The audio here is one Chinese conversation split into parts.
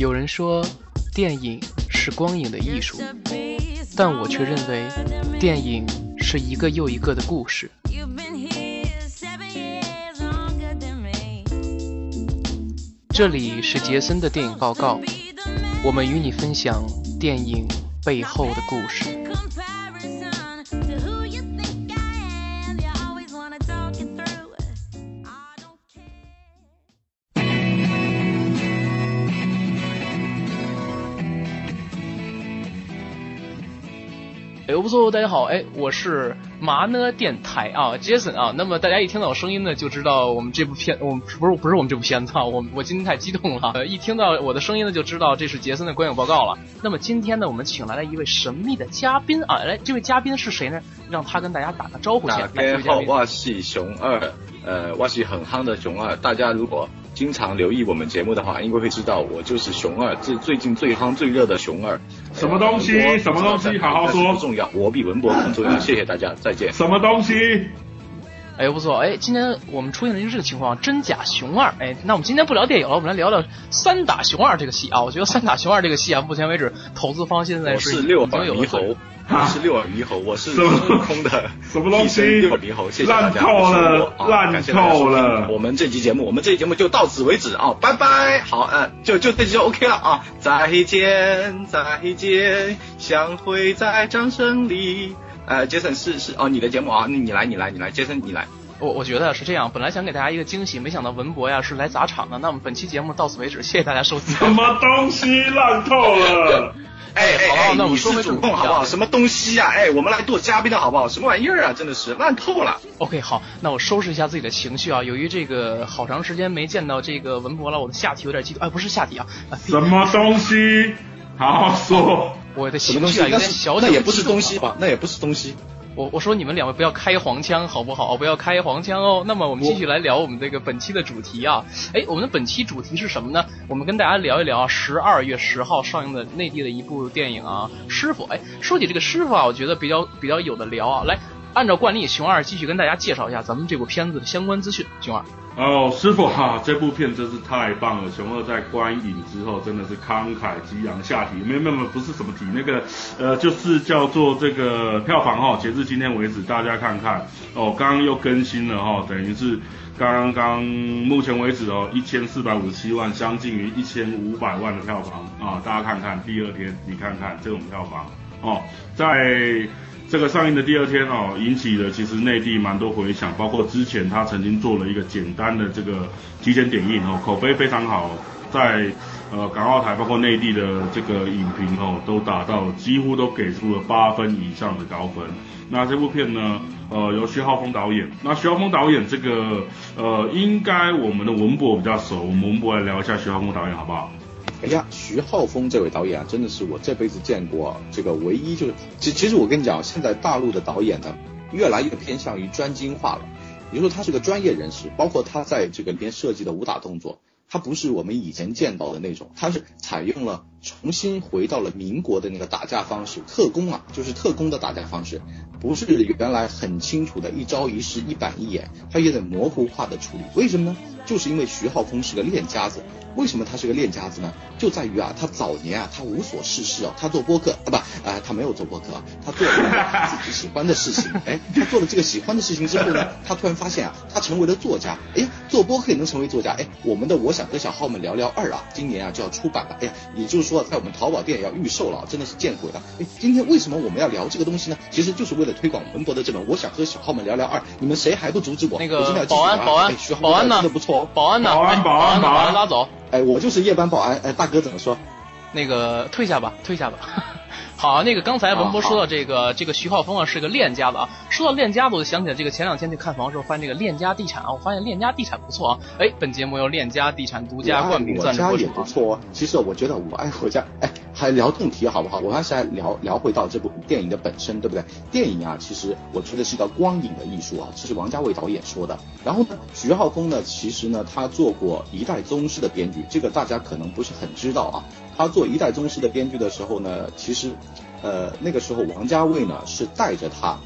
有人说，电影是光影的艺术，但我却认为，电影是一个又一个的故事。这里是杰森的电影报告，我们与你分享电影背后的故事。哎，不错，大家好，哎，我是麻呢电台啊，Jason 啊。那么大家一听到我声音呢，就知道我们这部片，我们不是不是我们这部片子啊。我我今天太激动了，呃，一听到我的声音呢，就知道这是杰森的观影报告了。那么今天呢，我们请来了一位神秘的嘉宾啊，来，这位嘉宾是谁呢？让他跟大家打个招呼先。大 家好，我是熊二，呃，我是很夯的熊二。大家如果经常留意我们节目的话，应该会知道我就是熊二，最最近最夯最热的熊二。什么东西？什么东西？好好说。不重要，我比文博更重要。谢谢大家，再见。什么东西？哎，不错，哎，今天我们出现了一个这个情况，真假熊二。哎，那我们今天不聊电影了，我们来聊聊三打熊二这个戏啊。我觉得三打熊二这个戏啊，目前为止投资方现在是六耳猕猴，我是六耳猕猴，我是孙悟空的什么东西？六耳猕猴，谢谢大家。烂透了，烂透了。我们这期节目，我们这期节目就到此为止啊，拜拜。好，嗯，就就这期就 OK 了啊，再见，再见，相会在掌声里。呃，杰森是是哦，你的节目啊，那你来，你来，你来，杰森你来。我我觉得是这样，本来想给大家一个惊喜，没想到文博呀是来砸场的。那我们本期节目到此为止，谢谢大家收听。什么东西烂透了？哎哎，那我们说回主控好不好？什么东西呀？哎，我们来做嘉宾的好不好？什么玩意儿啊？真的是烂透了。OK，好，那我收拾一下自己的情绪啊。由于这个好长时间没见到这个文博了，我的下体有点激动。哎，不是下体啊，什么东西？好好说。我的情绪啊有点小，那也不是东西吧？那也不是东西。我我说你们两位不要开黄腔好不好？不要开黄腔哦。那么我们继续来聊我们这个本期的主题啊。哎，我们的本期主题是什么呢？我们跟大家聊一聊十二月十号上映的内地的一部电影啊，《师傅》。哎，说起这个师傅啊，我觉得比较比较有的聊啊。来，按照惯例，熊二继续跟大家介绍一下咱们这部片子的相关资讯。熊二。哦，师傅哈，这部片真是太棒了！熊二在观影之后真的是慷慨激昂下体，没有没有不是什么体，那个 呃就是叫做这个票房哈，截至今天为止，大家看看哦，刚刚又更新了哈，等于是刚刚目前为止哦，一千四百五十七万，相近于一千五百万的票房啊，大家看看第二天你看看这种票房哦，在。这个上映的第二天哦，引起了其实内地蛮多回响，包括之前他曾经做了一个简单的这个提前点映哦，口碑非常好，在呃港澳台包括内地的这个影评哦，都达到几乎都给出了八分以上的高分。那这部片呢，呃由徐浩峰导演，那徐浩峰导演这个呃应该我们的文博比较熟，我们文博来聊一下徐浩峰导演好不好？哎呀，徐浩峰这位导演啊，真的是我这辈子见过这个唯一就是，其其实我跟你讲，现在大陆的导演呢，越来越偏向于专精化了，也就是说他是个专业人士，包括他在这个里边设计的武打动作，他不是我们以前见到的那种，他是采用了重新回到了民国的那个打架方式，特工啊，就是特工的打架方式，不是原来很清楚的一招一式一板一眼，他有点模糊化的处理，为什么呢？就是因为徐浩峰是个练家子。为什么他是个练家子呢？就在于啊，他早年啊，他无所事事哦，他做播客啊不，啊他没有做播客，他做了自己喜欢的事情。哎，他做了这个喜欢的事情之后呢，他突然发现啊，他成为了作家。哎，做播客也能成为作家。哎，我们的我想和小号们聊聊二啊，今年啊就要出版了。哎呀，也就是说在我们淘宝店要预售了，真的是见鬼了。哎，今天为什么我们要聊这个东西呢？其实就是为了推广文博的这本我想和小号们聊聊二。你们谁还不阻止我？那个保安，保安，保安呢？真的不错，保安呢？保安，保安，保安拉走。哎，我就是夜班保安。哎，大哥怎么说？那个退下吧，退下吧。好，那个刚才文博说到这个这个徐浩峰啊是个练家子啊。说到练家子，我就想起来这个前两天去看房的时候，发现这个链家地产啊，我发现链家地产不错啊。哎，本节目由链家地产独家冠名赞助播出。也不错哦。其实我觉得我爱我家，哎，还聊正题好不好？我还是来聊聊回到这部电影的本身，对不对？电影啊，其实我觉得是一个光影的艺术啊，这是王家卫导演说的。然后呢，徐浩峰呢，其实呢，他做过《一代宗师》的编剧，这个大家可能不是很知道啊。他做《一代宗师》的编剧的时候呢，其实，呃，那个时候王家卫呢是带着他。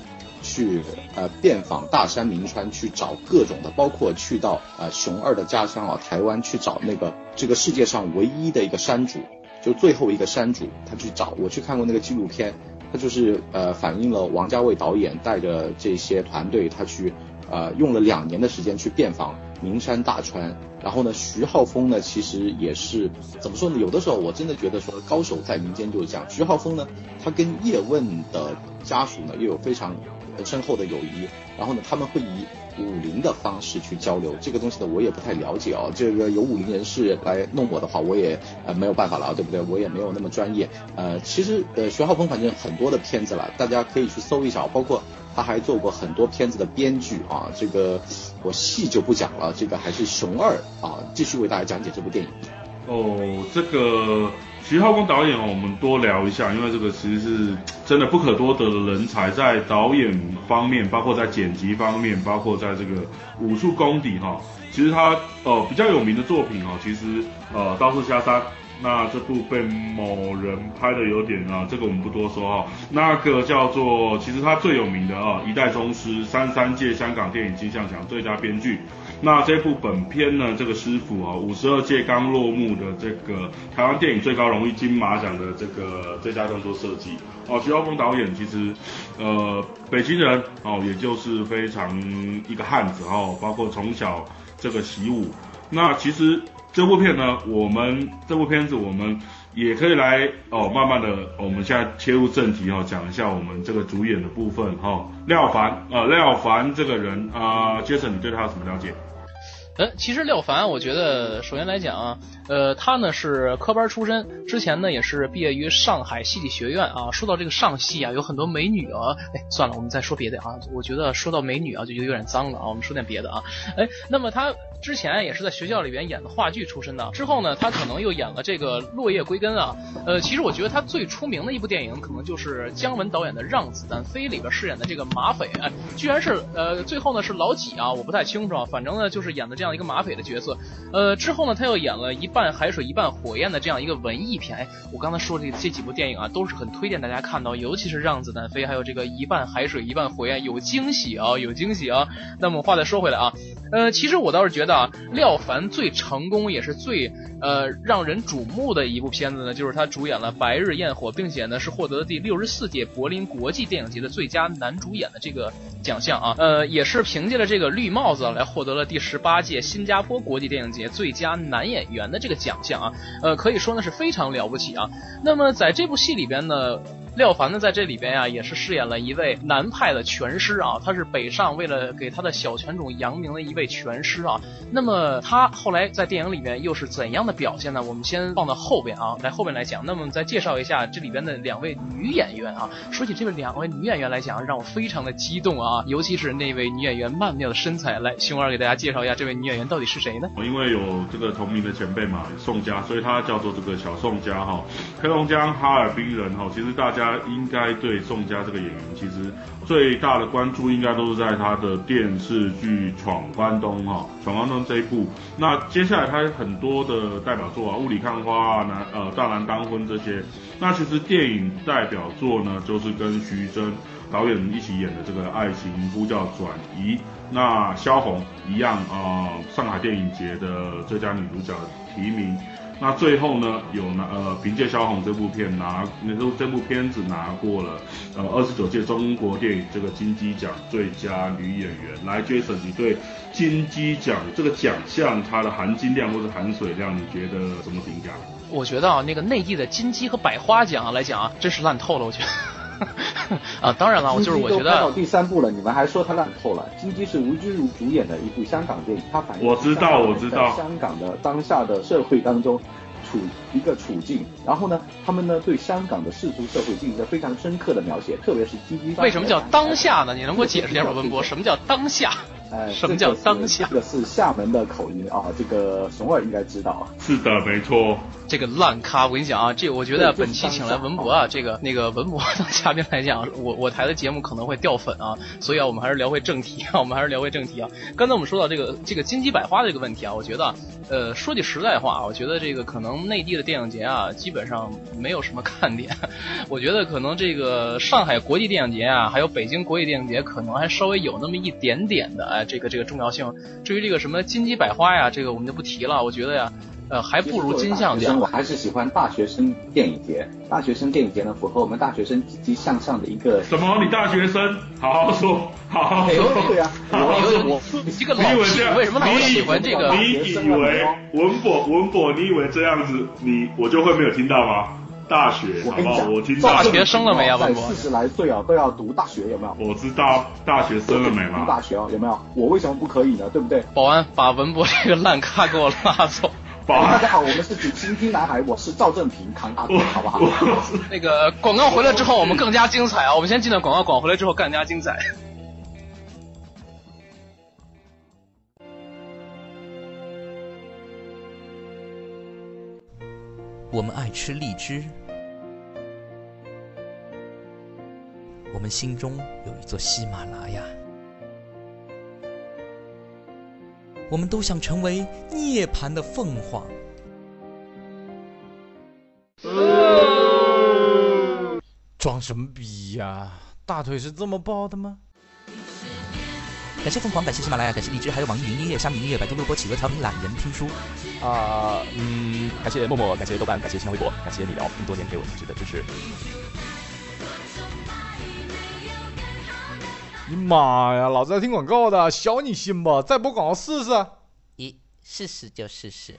去呃遍访大山名川，去找各种的，包括去到呃熊二的家乡啊台湾去找那个这个世界上唯一的一个山主，就最后一个山主，他去找。我去看过那个纪录片，他就是呃反映了王家卫导演带着这些团队，他去呃用了两年的时间去遍访名山大川。然后呢，徐浩峰呢，其实也是怎么说呢？有的时候我真的觉得说，高手在民间就是这样。徐浩峰呢，他跟叶问的家属呢，又有非常深厚的友谊。然后呢，他们会以武林的方式去交流。这个东西呢，我也不太了解啊。这个有武林人士来弄我的话，我也呃没有办法了，对不对？我也没有那么专业。呃，其实呃，徐浩峰反正很多的片子了，大家可以去搜一下，包括他还做过很多片子的编剧啊。这个。我细就不讲了，这个还是熊二啊，继续为大家讲解这部电影。哦，这个徐浩峰导演哦，我们多聊一下，因为这个其实是真的不可多得的人才，在导演方面，包括在剪辑方面，包括在这个武术功底哈，其实他呃比较有名的作品哦，其实呃刀士下山。那这部被某人拍的有点啊，这个我们不多说哈。那个叫做，其实他最有名的啊，一代宗师，三三届香港电影金像奖最佳编剧。那这部本片呢，这个师傅啊，五十二届刚落幕的这个台湾电影最高荣誉金马奖的这个最佳动作设计哦，徐浩峰导演其实呃北京人哦，也就是非常一个汉子哦，包括从小这个习武，那其实。这部片呢，我们这部片子我们也可以来哦，慢慢的，我们现在切入正题哈，讲一下我们这个主演的部分哈。廖凡，呃，廖凡这个人啊，杰森，你对他有什么了解？呃，其实廖凡，我觉得首先来讲啊，呃，他呢是科班出身，之前呢也是毕业于上海戏剧学院啊。说到这个上戏啊，有很多美女啊，哎，算了，我们再说别的啊。我觉得说到美女啊，就有点脏了啊。我们说点别的啊。哎，那么他之前也是在学校里边演的话剧出身的，之后呢，他可能又演了这个《落叶归根》啊。呃，其实我觉得他最出名的一部电影，可能就是姜文导演的《让子弹飞》里边饰演的这个马匪，哎，居然是呃最后呢是老几啊？我不太清楚，啊，反正呢就是演的这。这样一个马匪的角色，呃，之后呢，他又演了一半海水一半火焰的这样一个文艺片。哎，我刚才说这这几部电影啊，都是很推荐大家看到，尤其是《让子弹飞》，还有这个一半海水一半火焰，有惊喜啊，有惊喜啊。那么话再说回来啊。呃，其实我倒是觉得啊，廖凡最成功也是最呃让人瞩目的一部片子呢，就是他主演了《白日焰火》，并且呢是获得了第六十四届柏林国际电影节的最佳男主演的这个奖项啊。呃，也是凭借着这个绿帽子来获得了第十八届新加坡国际电影节最佳男演员的这个奖项啊。呃，可以说呢是非常了不起啊。那么在这部戏里边呢。廖凡呢，在这里边呀，也是饰演了一位南派的拳师啊，他是北上为了给他的小拳种扬名的一位拳师啊。那么他后来在电影里面又是怎样的表现呢？我们先放到后边啊，来后边来讲。那么再介绍一下这里边的两位女演员啊。说起这位两位女演员来讲，让我非常的激动啊，尤其是那位女演员曼妙的身材。来，熊二给大家介绍一下这位女演员到底是谁呢？因为有这个同名的前辈嘛，宋佳，所以她叫做这个小宋佳哈。黑龙江哈尔滨人哈，其实大家。应该对宋佳这个演员，其实最大的关注应该都是在他的电视剧《闯关东》哈，《闯关东》这一部。那接下来他很多的代表作啊，《雾里看花》啊，南呃《大男当婚》这些。那其实电影代表作呢，就是跟徐峥导演一起演的这个《爱情呼叫转移》。那萧红一样啊，上海电影节的最佳女主角提名。那最后呢，有拿呃凭借萧红这部片拿那部这部片子拿过了呃二十九届中国电影这个金鸡奖最佳女演员。来，Jason，你对金鸡奖这个奖项它的含金量或者含水量，你觉得怎么评价？我觉得啊，那个内地的金鸡和百花奖来讲啊，真是烂透了，我觉得。啊，当然了，我就是我觉得。拍到第三部了，你们还说它烂透了？金鸡是吴君如主演的一部香港电影，它反映我知道，我知道香港的当下的社会当中处一个处境，然后呢，他们呢对香港的世俗社会进行了非常深刻的描写，特别是金鸡。为什么叫当下呢？你能给我解释一下吗，文博？什么叫当下？哎，什么叫当下？这个是厦门的口音啊，这个熊二应该知道。是的，没错。这个烂咖，我跟你讲啊，这我觉得本期请来文博啊，这个那个文博当嘉宾来讲，我我台的节目可能会掉粉啊，所以啊，我们还是聊回正题啊，我们还是聊回正题啊。刚才我们说到这个这个金鸡百花的这个问题啊，我觉得呃，说句实在话，我觉得这个可能内地的电影节啊，基本上没有什么看点。我觉得可能这个上海国际电影节啊，还有北京国际电影节，可能还稍微有那么一点点的哎，这个这个重要性。至于这个什么金鸡百花呀，这个我们就不提了。我觉得呀。呃，还不如金像奖。我还是喜欢大学生电影节。大学生电影节呢，符合我们大学生积极向上的一个。什么？你大学生？好好说，好好说。对呀，我我你这个老师为什么老喜欢这个？你以为文博文博？你以为这样子你我就会没有听到吗？大学，好不好？我听大学生了没啊？文博？四十来岁啊，都要读大学，有没有？我知道大学生了没吗？读大学啊，有没有？我为什么不可以呢？对不对？保安，把文博这个烂咖给我拉走。保安大家好，我们是主倾听男孩，我是赵正平，扛大哥，好不好？那个广告回来之后，我们更加精彩啊！我们先进段广告，广回来之后更加精彩。我们爱吃荔枝，我们心中有一座喜马拉雅。我们都想成为涅槃的凤凰。装什么逼呀？大腿是这么抱的吗？感谢凤凰，感谢喜马拉雅，感谢荔枝，还有网易云音乐、虾米音乐、百度录播、企鹅调频、懒人听书。啊，嗯，感谢默默，感谢豆瓣，感谢新浪微博，感谢你聊这么多年给我一直的支持。你妈呀！老子在听广告的，小你心吧！再播广告试试。咦，试试就试试。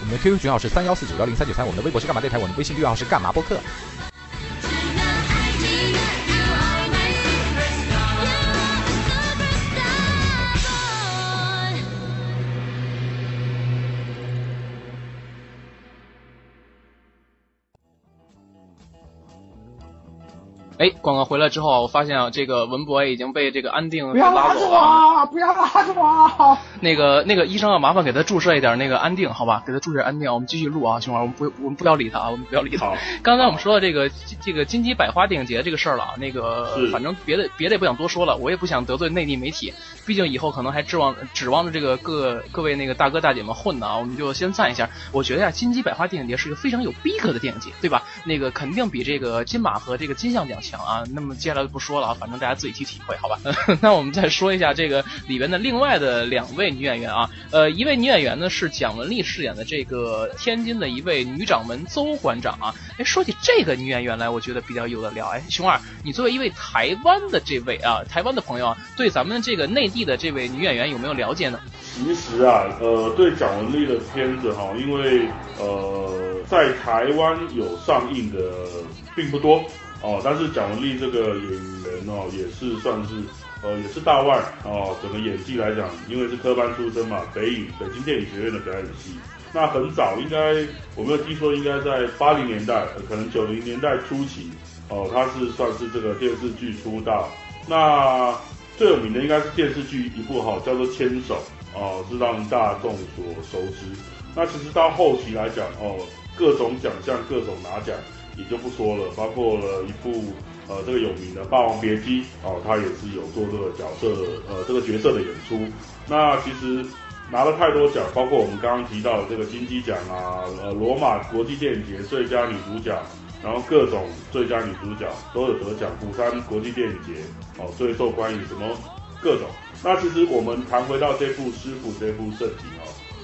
我们的 QQ 群号是三幺四九幺零三九三，我们的微博是干嘛电台，我们的微信订阅号是干嘛播客。哎，广告回来之后，我发现啊，这个文博已经被这个安定不要拉着我，不要拉着我。那个那个医生啊，麻烦给他注射一点那个安定，好吧？给他注射安定。我们继续录啊，熊儿，我们不，我们不要理他啊，我们不要理他。刚才我们说到这个这个金鸡百花电影节这个事儿了啊，那个反正别的别的也不想多说了，我也不想得罪内地媒体，毕竟以后可能还指望指望着这个各各位那个大哥大姐们混呢啊，我们就先赞一下。我觉得呀，金鸡百花电影节是一个非常有逼格的电影节，对吧？那个肯定比这个金马和这个金像奖。强啊，那么接下来就不说了啊，反正大家自己去体会，好吧？那我们再说一下这个里边的另外的两位女演员啊，呃，一位女演员呢是蒋雯丽饰演的这个天津的一位女掌门邹馆长啊。哎，说起这个女演员来，我觉得比较有的聊。哎，熊二，你作为一位台湾的这位啊，台湾的朋友啊，对咱们这个内地的这位女演员有没有了解呢？其实啊，呃，对蒋雯丽的片子哈，因为呃，在台湾有上映的并不多。哦，但是蒋雯丽这个演员哦，也是算是，呃，也是大腕哦。整个演技来讲，因为是科班出身嘛，北影北京电影学院的表演系。那很早，应该我没有记错，应该在八零年代，可能九零年代初期，哦，他是算是这个电视剧出道。那最有名的应该是电视剧一部哈，叫做《牵手》，哦，是让大众所熟知。那其实到后期来讲，哦，各种奖项，各种拿奖。也就不说了，包括了一部呃这个有名的《霸王别姬》哦，他也是有做这个角色呃这个角色的演出。那其实拿了太多奖，包括我们刚刚提到的这个金鸡奖啊，呃罗马国际电影节最佳女主角，然后各种最佳女主角都有得奖。釜山国际电影节哦最受欢迎什么各种。那其实我们谈回到这部师傅这部圣体哦。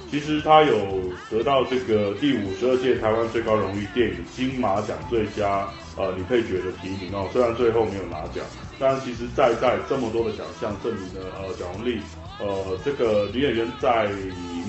其实他有得到这个第五十二届台湾最高荣誉电影金马奖最佳呃女配角的提名哦，虽然最后没有拿奖，但其实在在这么多的奖项证明了呃蒋雯丽呃这个女演员在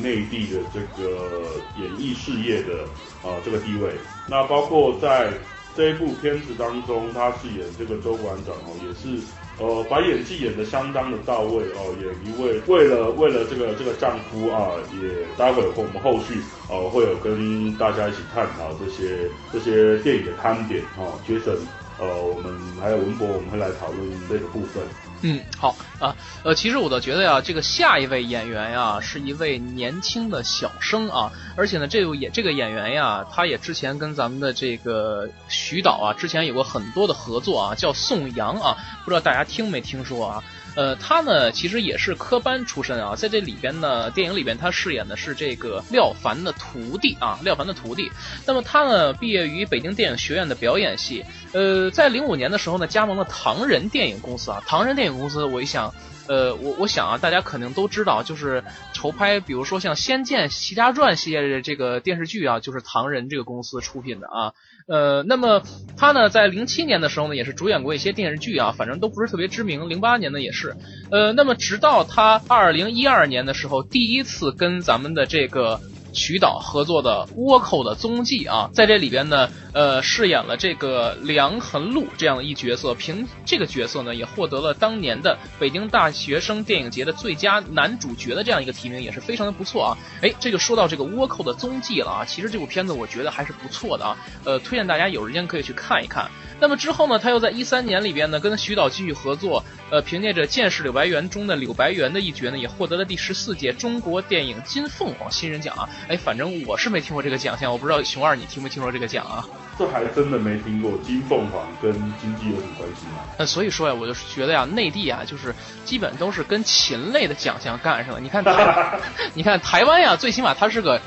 内地的这个演艺事业的呃这个地位，那包括在这一部片子当中，她饰演这个周馆长哦，也是。呃，把演技演得相当的到位哦，演一位为了为了这个这个丈夫啊，也待会我们后续呃会有跟大家一起探讨这些这些电影的看点哦，杰森呃我们还有文博我们会来讨论这个部分。嗯，好啊，呃，其实我倒觉得呀，这个下一位演员呀，是一位年轻的小生啊，而且呢，这位演这个演员呀，他也之前跟咱们的这个徐导啊，之前有过很多的合作啊，叫宋阳啊，不知道大家听没听说啊？呃，他呢其实也是科班出身啊，在这里边呢，电影里边他饰演的是这个廖凡的徒弟啊，廖凡的徒弟。那么他呢毕业于北京电影学院的表演系，呃，在零五年的时候呢，加盟了唐人电影公司啊，唐人电影公司，我一想。呃，我我想啊，大家肯定都知道，就是筹拍，比如说像《仙剑奇侠传》系列的这个电视剧啊，就是唐人这个公司出品的啊。呃，那么他呢，在零七年的时候呢，也是主演过一些电视剧啊，反正都不是特别知名。零八年呢，也是。呃，那么直到他二零一二年的时候，第一次跟咱们的这个。徐导合作的《倭寇的踪迹》啊，在这里边呢，呃，饰演了这个梁恒禄这样的一角色，凭这个角色呢，也获得了当年的北京大学生电影节的最佳男主角的这样一个提名，也是非常的不错啊。哎，这就说到这个《倭寇的踪迹》了啊，其实这部片子我觉得还是不错的啊，呃，推荐大家有时间可以去看一看。那么之后呢，他又在一三年里边呢，跟徐导继续合作，呃，凭借着《剑士柳白猿》中的柳白猿的一角呢，也获得了第十四届中国电影金凤凰新人奖啊。哎，反正我是没听过这个奖项，我不知道熊二你听没听说这个奖啊？这还真的没听过，金凤凰跟经济有什么关系吗？呃，所以说呀，我就是觉得呀，内地啊，就是基本都是跟禽类的奖项干上了。你看台，你看台湾呀，最起码它是个。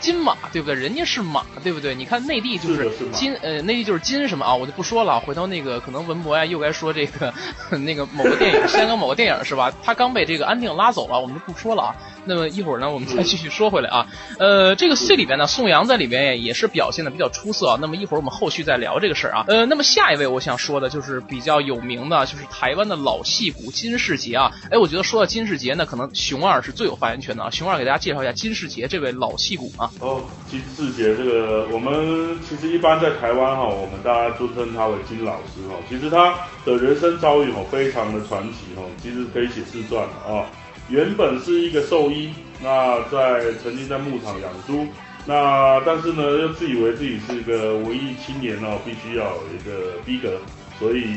金马对不对？人家是马对不对？你看内地就是金，呃，内地就是金什么啊？我就不说了，回头那个可能文博呀又该说这个 那个某个电影，香港某个电影是吧？他刚被这个安定拉走了，我们就不说了啊。那么一会儿呢，我们再继续说回来啊。呃，这个戏里边呢，宋阳在里边也是表现的比较出色。那么一会儿我们后续再聊这个事儿啊。呃，那么下一位我想说的就是比较有名的，就是台湾的老戏骨金世杰啊。哎，我觉得说到金世杰呢，可能熊二是最有发言权的啊。熊二给大家介绍一下金世杰这位老戏骨啊。哦，金志杰这个，我们其实一般在台湾哈，我们大家尊称他为金老师哈。其实他的人生遭遇哈，非常的传奇哈，其实可以写自传啊。原本是一个兽医，那在曾经在牧场养猪，那但是呢又自以为自己是一个文艺青年哦，必须要有一个逼格，所以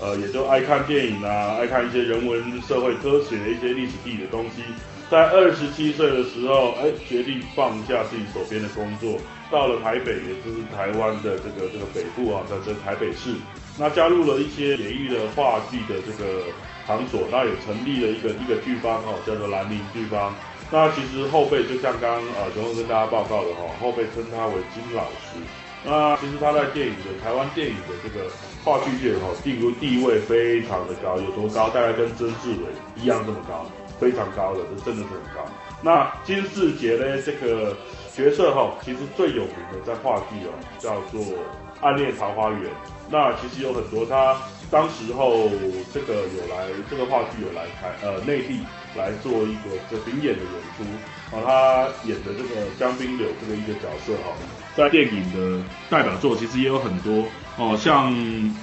呃也就爱看电影啊，爱看一些人文社会科学的一些历史地理的东西。在二十七岁的时候，哎，决定放下自己手边的工作，到了台北，也就是台湾的这个这个北部啊，在这台北市，那加入了一些演艺的话剧的这个。场所，那也成立了一个一个剧方哦，叫做兰陵剧方。那其实后辈就像刚呃熊总跟大家报告的哈，后辈称他为金老师。那其实他在电影的台湾电影的这个话剧界哈，地位地位非常的高，有多高？大概跟曾志伟一样这么高，非常高的，这真的是很高。那金世杰呢，这个角色哈，其实最有名的在话剧哦，叫做《暗恋桃花源》。那其实有很多他。当时候这个有来这个话剧有来台呃内地来做一个这 bin 演的演出啊，他演的这个江滨柳这个一个角色哈，在电影的代表作其实也有很多哦，像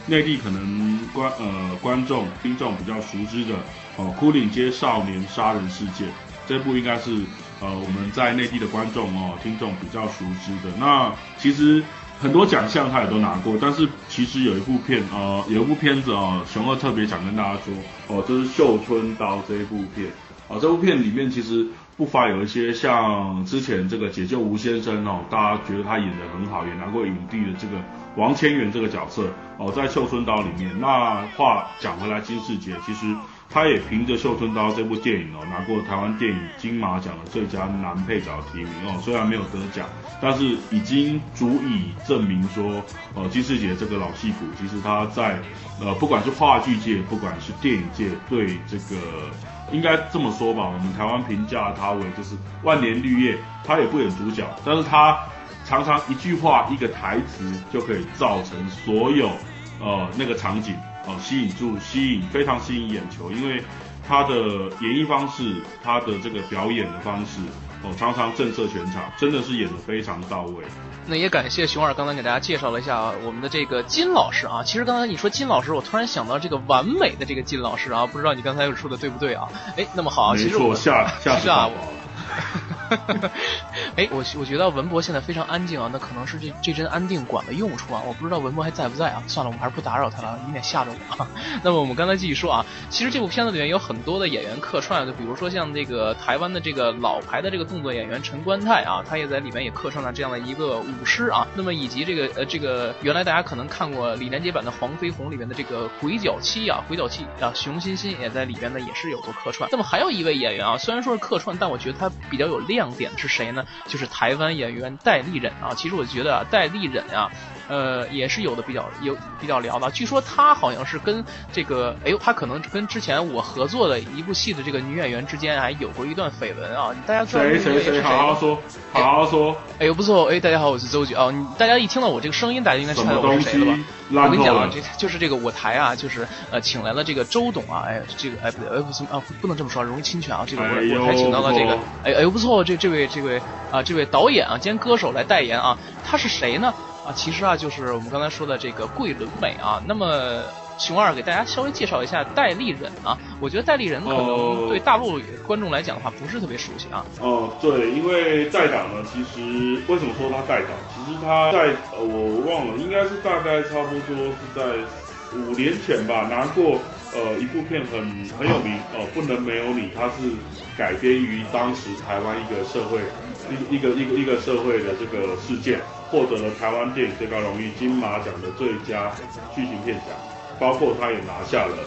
内地可能观呃观众听众比较熟知的哦《牯岭街少年杀人事件》这部应该是呃我们在内地的观众哦听众比较熟知的。那其实。很多奖项他也都拿过，但是其实有一部片，呃，有一部片子哦，熊二特别想跟大家说，哦，这是《绣春刀》这一部片，哦，这部片里面其实不乏有一些像之前这个《解救吴先生》哦，大家觉得他演的很好，也拿过影帝的这个王千源这个角色，哦，在《绣春刀》里面，那话讲回来，金世杰其实。他也凭着《绣春刀》这部电影哦，拿过台湾电影金马奖的最佳男配角提名哦。虽然没有得奖，但是已经足以证明说，呃，金世杰这个老戏骨，其实他在呃，不管是话剧界，不管是电影界，对这个应该这么说吧，我们台湾评价他为就是万年绿叶。他也不演主角，但是他常常一句话、一个台词就可以造成所有呃那个场景。哦，吸引住，吸引非常吸引眼球，因为他的演绎方式，他的这个表演的方式，哦，常常震慑全场，真的是演的非常到位。那也感谢熊二刚才给大家介绍了一下我们的这个金老师啊。其实刚才你说金老师，我突然想到这个完美的这个金老师啊，不知道你刚才又说的对不对啊？哎，那么好，其实我下下下 哎，我我觉得文博现在非常安静啊，那可能是这这针安定管的用处啊，我不知道文博还在不在啊？算了，我们还是不打扰他了，以免吓着我。那么我们刚才继续说啊，其实这部片子里面有很多的演员客串，就比如说像这个台湾的这个老牌的这个动作演员陈冠泰啊，他也在里面也客串了这样的一个舞狮啊。那么以及这个呃这个原来大家可能看过李连杰版的《黄飞鸿》里面的这个鬼脚七啊，鬼脚七啊，熊欣欣也在里边呢，也是有过客串。那么还有一位演员啊，虽然说是客串，但我觉得他比较有亮亮点是谁呢？就是台湾演员戴立忍啊。其实我觉得啊，戴立忍啊。呃，也是有的比较有比较聊的。据说他好像是跟这个，哎呦，他可能跟之前我合作的一部戏的这个女演员之间还有过一段绯闻啊。大家谁谁谁？好好说，好好说。哎呦，不错，哎，大家好，我是周局啊。大家一听到我这个声音，大家应该猜到我是谁了吧？我跟你讲啊，这就是这个我台啊，就是呃，请来了这个周董啊，哎，这个哎不对，哎不行啊，不能这么说，容易侵权啊。这个我我台请到了这个，哎哎呦不错，这这位这位啊，这位导演啊兼歌手来代言啊，他是谁呢？啊，其实啊，就是我们刚才说的这个桂纶镁啊。那么，熊二给大家稍微介绍一下戴立忍啊。我觉得戴立忍可能对大陆观众来讲的话，不是特别熟悉啊。哦，对，因为在党呢，其实为什么说他在党？其实他在呃，我忘了，应该是大概差不多是在五年前吧，拿过呃一部片很很有名哦，不能没有你。它是改编于当时台湾一个社会一一个一个一个社会的这个事件。获得了台湾电影最高荣誉金马奖的最佳剧情片奖，包括他也拿下了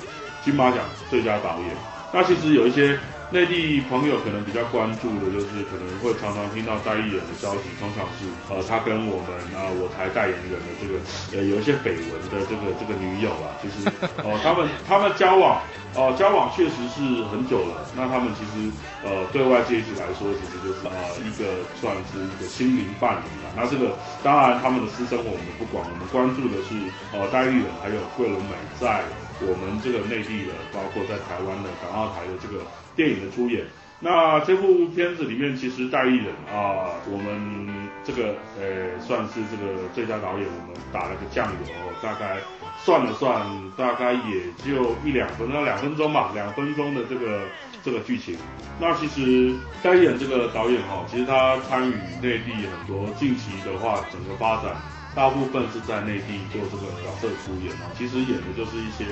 金马奖最佳导演。那其实有一些。内地朋友可能比较关注的，就是可能会常常听到代言人的消息，通常是呃他跟我们啊我台代言人的这个呃有一些绯闻的这个这个女友啊，其实哦他们他们交往哦交往确实是很久了，那他们其实呃对外界来说，其实就是啊一个算是一个心灵伴侣啊。那这个当然他们的私生活我们不管，我们关注的是呃戴立人还有桂纶镁在。我们这个内地的，包括在台湾的港澳台的这个电影的出演，那这部片子里面其实戴立忍啊，我们这个呃算是这个最佳导演，我们打了个酱油，大概算了算，大概也就一两分，那两分钟吧，两分钟的这个这个剧情。那其实戴立忍这个导演哈，其实他参与内地很多近期的话，整个发展。大部分是在内地做这个角色出演嘛，其实演的就是一些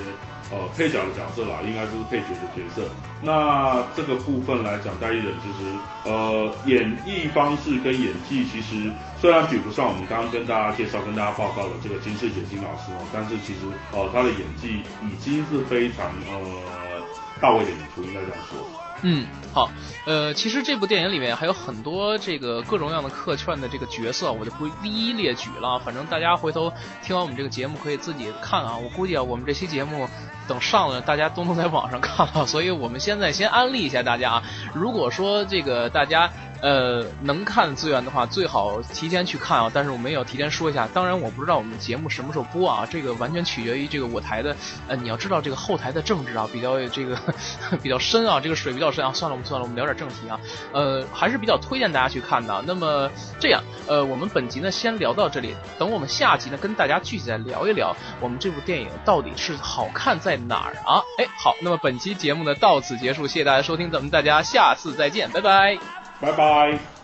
呃配角的角色啦，应该就是配角的角色。那这个部分来讲，戴立忍其实呃演绎方式跟演技，其实虽然比不上我们刚刚跟大家介绍、跟大家报告的这个金世杰金老师哦，但是其实呃他的演技已经是非常呃到位的演出，应该这样说。嗯，好，呃，其实这部电影里面还有很多这个各种各样的客串的这个角色，我就不一一列举了。反正大家回头听完我们这个节目可以自己看啊。我估计啊，我们这期节目等上了，大家都能在网上看了。所以我们现在先安利一下大家啊。如果说这个大家。呃，能看资源的话，最好提前去看啊。但是我们也要提前说一下，当然我不知道我们节目什么时候播啊，这个完全取决于这个我台的。呃，你要知道这个后台的政治啊，比较这个 比较深啊，这个水比较深啊。算了，我们算了，我们聊点正题啊。呃，还是比较推荐大家去看的。那么这样，呃，我们本集呢先聊到这里，等我们下集呢跟大家具体再聊一聊我们这部电影到底是好看在哪儿啊？哎，好，那么本期节目呢到此结束，谢谢大家收听，咱们大家下次再见，拜拜。拜拜。